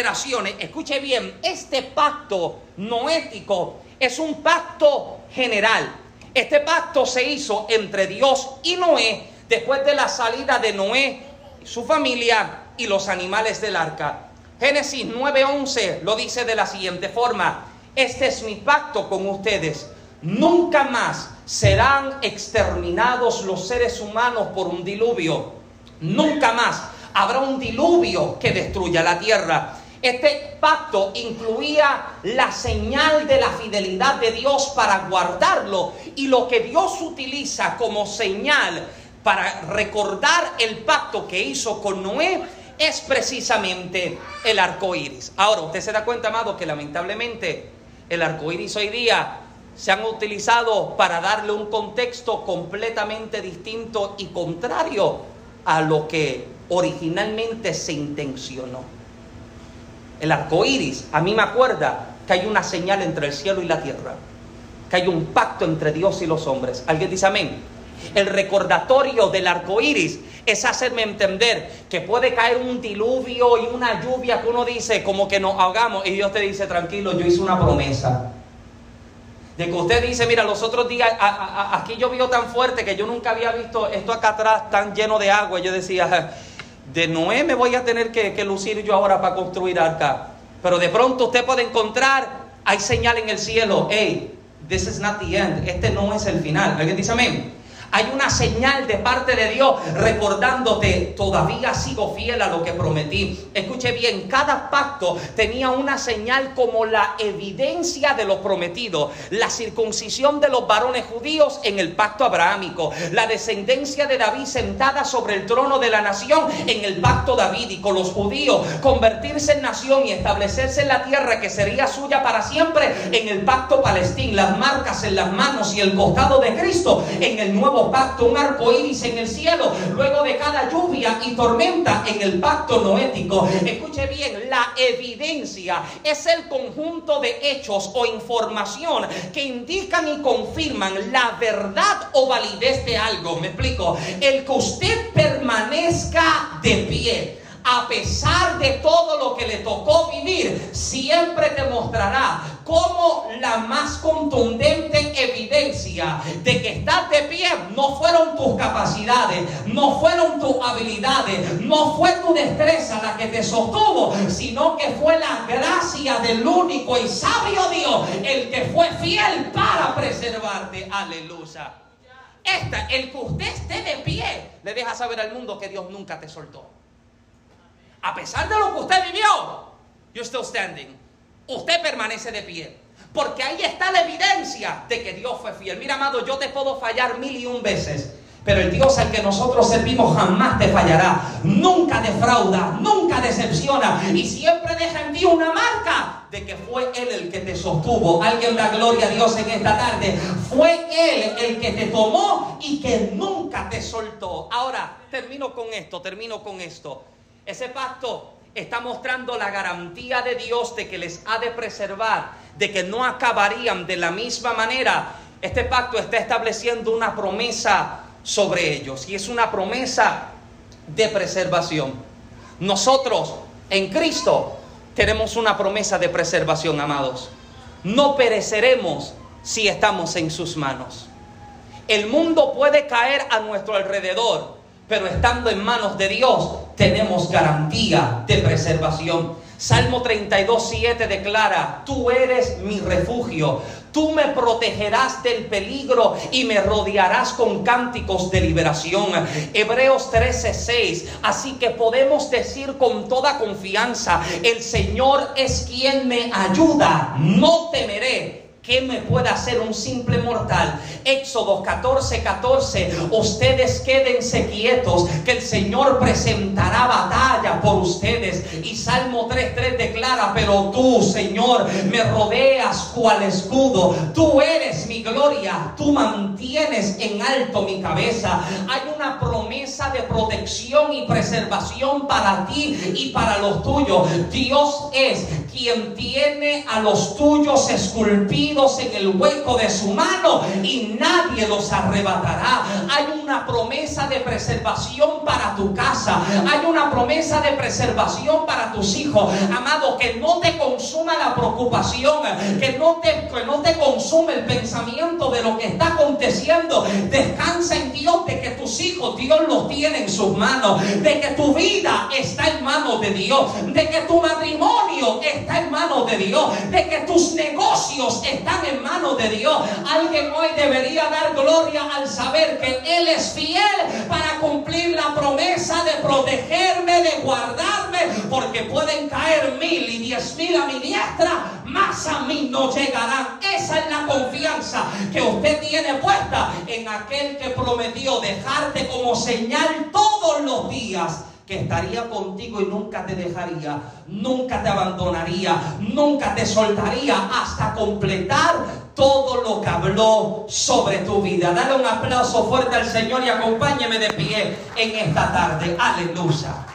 escuche bien, este pacto noético es un pacto general. Este pacto se hizo entre Dios y Noé después de la salida de Noé, su familia y los animales del arca. Génesis 9:11 lo dice de la siguiente forma, este es mi pacto con ustedes. Nunca más serán exterminados los seres humanos por un diluvio. Nunca más habrá un diluvio que destruya la tierra. Este pacto incluía la señal de la fidelidad de Dios para guardarlo y lo que Dios utiliza como señal para recordar el pacto que hizo con Noé es precisamente el arco iris. Ahora, usted se da cuenta, amado, que lamentablemente el arco iris hoy día se han utilizado para darle un contexto completamente distinto y contrario a lo que originalmente se intencionó. El arco iris, a mí me acuerda que hay una señal entre el cielo y la tierra, que hay un pacto entre Dios y los hombres. ¿Alguien dice amén? El recordatorio del arco iris es hacerme entender que puede caer un diluvio y una lluvia que uno dice como que nos ahogamos y Dios te dice tranquilo, yo hice una promesa. De que usted dice, mira, los otros días aquí llovió tan fuerte que yo nunca había visto esto acá atrás tan lleno de agua. Yo decía, de Noé me voy a tener que, lucir yo ahora para construir arca. Pero de pronto usted puede encontrar, hay señal en el cielo, hey, this is not the end, este no es el final. ¿Alguien dice amén? Hay una señal de parte de Dios recordándote, todavía sigo fiel a lo que prometí. Escuche bien, cada pacto tenía una señal como la evidencia de lo prometido. La circuncisión de los varones judíos en el pacto abrahámico. La descendencia de David sentada sobre el trono de la nación en el pacto davídico. Los judíos convertirse en nación y establecerse en la tierra que sería suya para siempre en el pacto palestín. Las marcas en las manos y el costado de Cristo en el nuevo pacto, un arco iris en el cielo, luego de cada lluvia y tormenta en el pacto noético. Escuche bien, la evidencia es el conjunto de hechos o información que indican y confirman la verdad o validez de algo. Me explico. El que usted permanezca de pie a pesar de todo lo que le tocó vivir, siempre te mostrará como la más contundente evidencia de que estás de pie no fueron tus capacidades, no fueron tus habilidades, no fue tu destreza la que te sostuvo, sino que fue la gracia del único y sabio Dios el que fue fiel para preservarte. Aleluya. Esta, el que usted esté de pie, le deja saber al mundo que Dios nunca te soltó. A pesar de lo que usted vivió, you're still standing. Usted permanece de pie. Porque ahí está la evidencia de que Dios fue fiel. Mira, amado, yo te puedo fallar mil y un veces. Pero el Dios al que nosotros servimos jamás te fallará. Nunca defrauda, nunca decepciona. Y siempre deja en ti una marca de que fue Él el que te sostuvo. Alguien da gloria a Dios en esta tarde. Fue Él el que te tomó y que nunca te soltó. Ahora, termino con esto, termino con esto. Ese pacto está mostrando la garantía de Dios de que les ha de preservar, de que no acabarían de la misma manera. Este pacto está estableciendo una promesa sobre ellos y es una promesa de preservación. Nosotros en Cristo tenemos una promesa de preservación, amados. No pereceremos si estamos en sus manos. El mundo puede caer a nuestro alrededor, pero estando en manos de Dios tenemos garantía de preservación. Salmo 32, 7 declara, tú eres mi refugio, tú me protegerás del peligro y me rodearás con cánticos de liberación. Hebreos 13, 6, así que podemos decir con toda confianza, el Señor es quien me ayuda, no temeré ¿Qué me puede hacer un simple mortal? Éxodo 14, 14. Ustedes quédense quietos, que el Señor presentará batalla por ustedes. Y Salmo 3, 3 declara, pero tú, Señor, me rodeas cual escudo. Tú eres mi gloria. Tú mantienes en alto mi cabeza. Hay una promesa de protección y preservación para ti y para los tuyos. Dios es quien tiene a los tuyos esculpidos en el hueco de su mano y nadie los arrebatará. Hay una promesa de preservación para tu casa. Hay una promesa de preservación para tus hijos. Amado, que no te consuma la preocupación, que no te, que no te consume el pensamiento de lo que está aconteciendo. Descansa en Dios de que tus hijos Dios los tiene en sus manos, de que tu vida está en manos de Dios, de que tu matrimonio está en manos de Dios, de que tus negocios están están en manos de Dios. Alguien hoy debería dar gloria al saber que Él es fiel para cumplir la promesa de protegerme, de guardarme, porque pueden caer mil y diez mil a mi diestra, más a mí no llegarán. Esa es la confianza que usted tiene puesta en aquel que prometió dejarte como señal todos los días que estaría contigo y nunca te dejaría, nunca te abandonaría, nunca te soltaría hasta completar todo lo que habló sobre tu vida. Dale un aplauso fuerte al Señor y acompáñeme de pie en esta tarde. Aleluya.